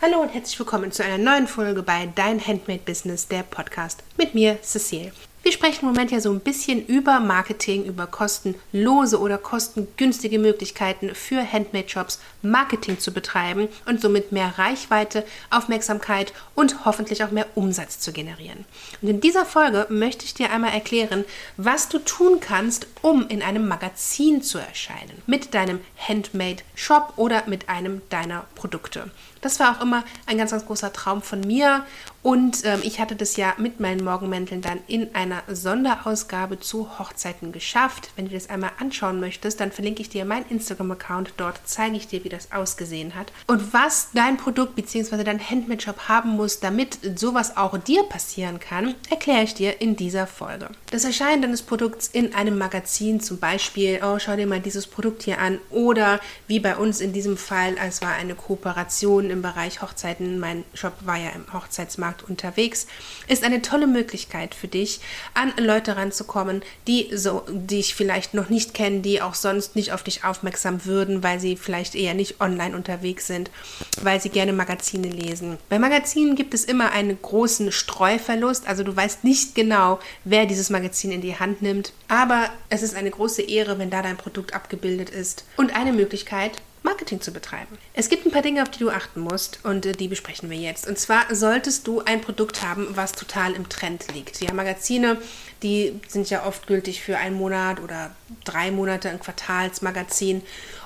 Hallo und herzlich willkommen zu einer neuen Folge bei Dein Handmade Business, der Podcast mit mir, Cecile. Wir sprechen im Moment ja so ein bisschen über Marketing, über kostenlose oder kostengünstige Möglichkeiten für Handmade-Shops, Marketing zu betreiben und somit mehr Reichweite, Aufmerksamkeit und hoffentlich auch mehr Umsatz zu generieren. Und in dieser Folge möchte ich dir einmal erklären, was du tun kannst, um in einem Magazin zu erscheinen. Mit deinem Handmade-Shop oder mit einem deiner Produkte. Das war auch immer ein ganz, ganz großer Traum von mir und ähm, ich hatte das ja mit meinen Morgenmänteln dann in einer Sonderausgabe zu Hochzeiten geschafft. Wenn du das einmal anschauen möchtest, dann verlinke ich dir meinen Instagram-Account. Dort zeige ich dir, wie das ausgesehen hat. Und was dein Produkt bzw. dein Handmade-Shop haben muss, damit sowas auch dir passieren kann, erkläre ich dir in dieser Folge. Das Erscheinen deines Produkts in einem Magazin, zum Beispiel, oh, schau dir mal dieses Produkt hier an. Oder wie bei uns in diesem Fall, es war eine Kooperation im Bereich Hochzeiten. Mein Shop war ja im Hochzeitsmarkt Markt unterwegs, ist eine tolle Möglichkeit für dich, an Leute ranzukommen, die so dich vielleicht noch nicht kennen, die auch sonst nicht auf dich aufmerksam würden, weil sie vielleicht eher nicht online unterwegs sind, weil sie gerne Magazine lesen. Bei Magazinen gibt es immer einen großen Streuverlust, also du weißt nicht genau, wer dieses Magazin in die Hand nimmt, aber es ist eine große Ehre, wenn da dein Produkt abgebildet ist. Und eine Möglichkeit, Marketing zu betreiben. Es gibt ein paar Dinge, auf die du achten musst und äh, die besprechen wir jetzt. Und zwar solltest du ein Produkt haben, was total im Trend liegt. Ja, Magazine, die sind ja oft gültig für einen Monat oder drei Monate, ein Quartalsmagazin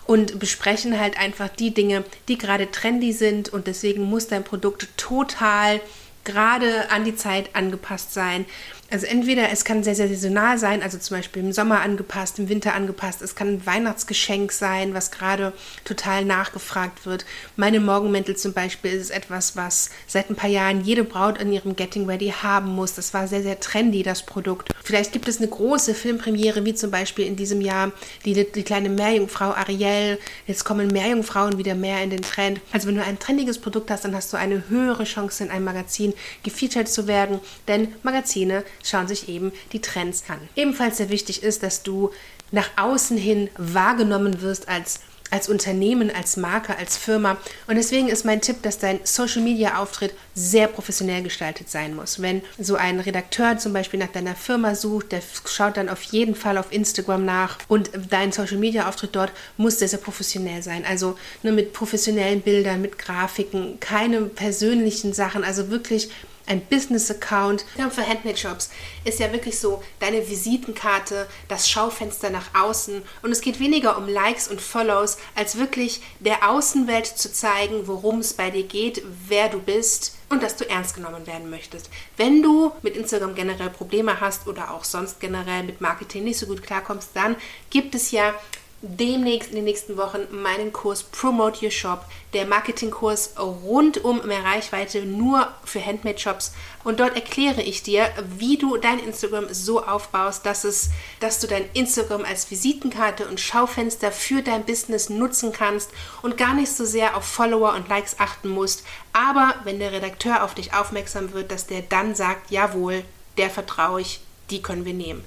und besprechen halt einfach die Dinge, die gerade trendy sind und deswegen muss dein Produkt total gerade an die Zeit angepasst sein. Also entweder es kann sehr, sehr saisonal sein, also zum Beispiel im Sommer angepasst, im Winter angepasst. Es kann ein Weihnachtsgeschenk sein, was gerade total nachgefragt wird. Meine Morgenmäntel zum Beispiel ist etwas, was seit ein paar Jahren jede Braut an ihrem Getting Ready haben muss. Das war sehr, sehr trendy, das Produkt. Vielleicht gibt es eine große Filmpremiere, wie zum Beispiel in diesem Jahr die, die kleine Meerjungfrau Ariel. Jetzt kommen Meerjungfrauen wieder mehr in den Trend. Also wenn du ein trendiges Produkt hast, dann hast du eine höhere Chance in einem Magazin gefeatured zu werden, denn Magazine schauen sich eben die Trends an. Ebenfalls sehr wichtig ist, dass du nach außen hin wahrgenommen wirst als als Unternehmen, als Marke, als Firma. Und deswegen ist mein Tipp, dass dein Social-Media-Auftritt sehr professionell gestaltet sein muss. Wenn so ein Redakteur zum Beispiel nach deiner Firma sucht, der schaut dann auf jeden Fall auf Instagram nach und dein Social-Media-Auftritt dort muss sehr, sehr professionell sein. Also nur mit professionellen Bildern, mit Grafiken, keine persönlichen Sachen, also wirklich ein Business-Account. Für Handmade-Shops ist ja wirklich so deine Visitenkarte, das Schaufenster nach außen. Und es geht weniger um Likes und Follows, als wirklich der Außenwelt zu zeigen, worum es bei dir geht, wer du bist und dass du ernst genommen werden möchtest. Wenn du mit Instagram generell Probleme hast oder auch sonst generell mit Marketing nicht so gut klarkommst, dann gibt es ja demnächst in den nächsten Wochen meinen Kurs Promote Your Shop, der Marketingkurs rund um mehr Reichweite nur für Handmade Shops. Und dort erkläre ich dir, wie du dein Instagram so aufbaust, dass es, dass du dein Instagram als Visitenkarte und Schaufenster für dein Business nutzen kannst und gar nicht so sehr auf Follower und Likes achten musst. Aber wenn der Redakteur auf dich aufmerksam wird, dass der dann sagt, jawohl, der vertraue ich, die können wir nehmen.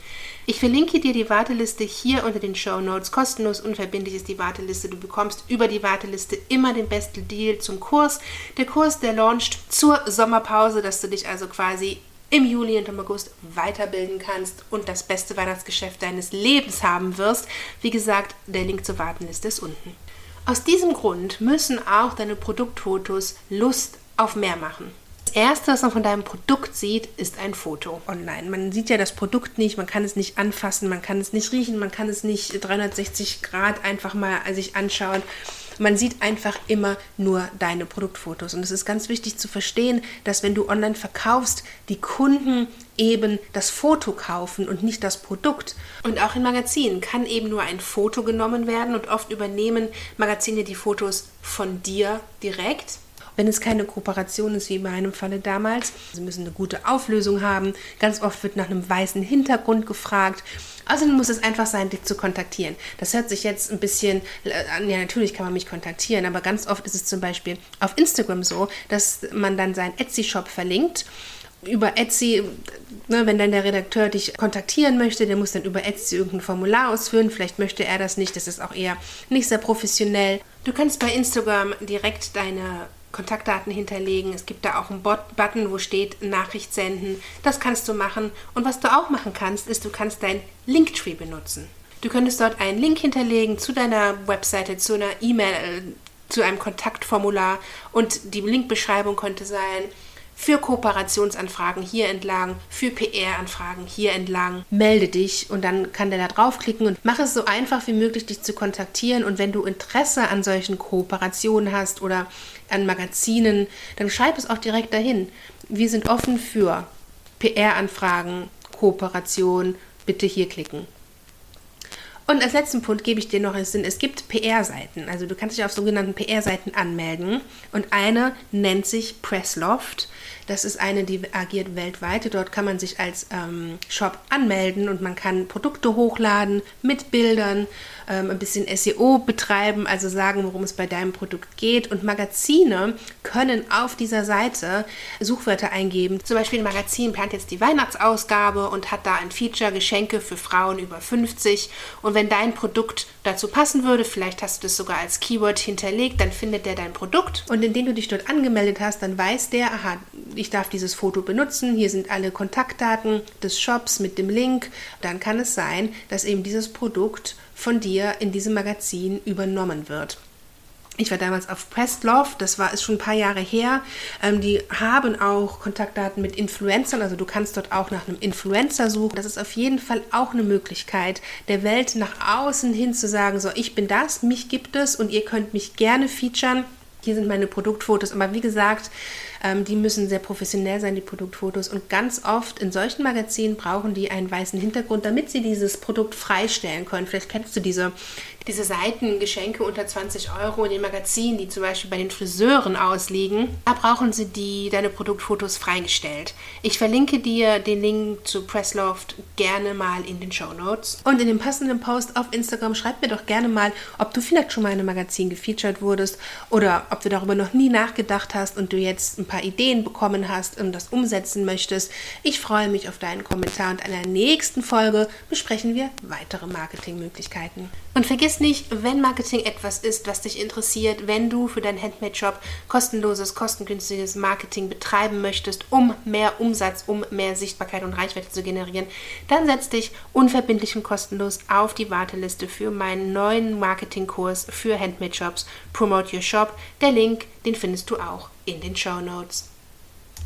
Ich verlinke dir die Warteliste hier unter den Show Notes. Kostenlos, unverbindlich ist die Warteliste. Du bekommst über die Warteliste immer den besten Deal zum Kurs. Der Kurs, der launcht zur Sommerpause, dass du dich also quasi im Juli und im August weiterbilden kannst und das beste Weihnachtsgeschäft deines Lebens haben wirst. Wie gesagt, der Link zur Warteliste ist unten. Aus diesem Grund müssen auch deine Produktfotos Lust auf mehr machen. Erste, was man von deinem Produkt sieht, ist ein Foto online. Man sieht ja das Produkt nicht, man kann es nicht anfassen, man kann es nicht riechen, man kann es nicht 360 Grad einfach mal sich anschauen. Man sieht einfach immer nur deine Produktfotos. Und es ist ganz wichtig zu verstehen, dass wenn du online verkaufst, die Kunden eben das Foto kaufen und nicht das Produkt. Und auch in Magazinen kann eben nur ein Foto genommen werden und oft übernehmen Magazine die Fotos von dir direkt wenn es keine Kooperation ist, wie in meinem Falle damals. Sie müssen eine gute Auflösung haben. Ganz oft wird nach einem weißen Hintergrund gefragt. Außerdem muss es einfach sein, dich zu kontaktieren. Das hört sich jetzt ein bisschen an, ja, natürlich kann man mich kontaktieren, aber ganz oft ist es zum Beispiel auf Instagram so, dass man dann seinen Etsy-Shop verlinkt über Etsy, ne, wenn dann der Redakteur dich kontaktieren möchte, der muss dann über Etsy irgendein Formular ausfüllen. Vielleicht möchte er das nicht, das ist auch eher nicht sehr professionell. Du kannst bei Instagram direkt deine Kontaktdaten hinterlegen. Es gibt da auch einen Button, wo steht Nachricht senden. Das kannst du machen. Und was du auch machen kannst, ist, du kannst dein Linktree benutzen. Du könntest dort einen Link hinterlegen zu deiner Webseite, zu einer E-Mail, äh, zu einem Kontaktformular und die Linkbeschreibung könnte sein, für Kooperationsanfragen hier entlang, für PR-Anfragen hier entlang. Melde dich und dann kann der da draufklicken und mach es so einfach wie möglich, dich zu kontaktieren. Und wenn du Interesse an solchen Kooperationen hast oder an Magazinen, dann schreib es auch direkt dahin. Wir sind offen für PR-Anfragen, Kooperation, bitte hier klicken. Und als letzten Punkt gebe ich dir noch einen Sinn, es gibt PR-Seiten. Also du kannst dich auf sogenannten PR-Seiten anmelden. Und eine nennt sich Pressloft. Das ist eine, die agiert weltweit. Dort kann man sich als ähm, Shop anmelden und man kann Produkte hochladen mit Bildern, ähm, ein bisschen SEO betreiben, also sagen, worum es bei deinem Produkt geht. Und Magazine können auf dieser Seite Suchwörter eingeben. Zum Beispiel ein Magazin plant jetzt die Weihnachtsausgabe und hat da ein Feature Geschenke für Frauen über 50. Und wenn dein Produkt dazu passen würde, vielleicht hast du das sogar als Keyword hinterlegt, dann findet der dein Produkt. Und indem du dich dort angemeldet hast, dann weiß der, aha, ich darf dieses Foto benutzen, hier sind alle Kontaktdaten des Shops mit dem Link, dann kann es sein, dass eben dieses Produkt von dir in diesem Magazin übernommen wird. Ich war damals auf Love, das war ist schon ein paar Jahre her. Ähm, die haben auch Kontaktdaten mit Influencern, also du kannst dort auch nach einem Influencer suchen. Das ist auf jeden Fall auch eine Möglichkeit, der Welt nach außen hin zu sagen, so ich bin das, mich gibt es und ihr könnt mich gerne featuren. Hier sind meine Produktfotos, aber wie gesagt, ähm, die müssen sehr professionell sein, die Produktfotos. Und ganz oft in solchen Magazinen brauchen die einen weißen Hintergrund, damit sie dieses Produkt freistellen können. Vielleicht kennst du diese, diese Seiten, Geschenke unter 20 Euro in den Magazinen, die zum Beispiel bei den Friseuren ausliegen. Da brauchen sie die, deine Produktfotos freigestellt. Ich verlinke dir den Link zu Pressloft gerne mal in den Show Notes. Und in dem passenden Post auf Instagram schreib mir doch gerne mal, ob du vielleicht schon mal in einem Magazin gefeatured wurdest oder ob du darüber noch nie nachgedacht hast und du jetzt ein paar Ideen bekommen hast und das umsetzen möchtest. Ich freue mich auf deinen Kommentar und in der nächsten Folge besprechen wir weitere Marketingmöglichkeiten. Und vergiss nicht, wenn Marketing etwas ist, was dich interessiert, wenn du für deinen Handmade-Shop kostenloses, kostengünstiges Marketing betreiben möchtest, um mehr Umsatz, um mehr Sichtbarkeit und Reichweite zu generieren, dann setz dich unverbindlich und kostenlos auf die Warteliste für meinen neuen Marketingkurs für Handmade-Shops Promote Your Shop. Der Link, den findest du auch in den Show Notes.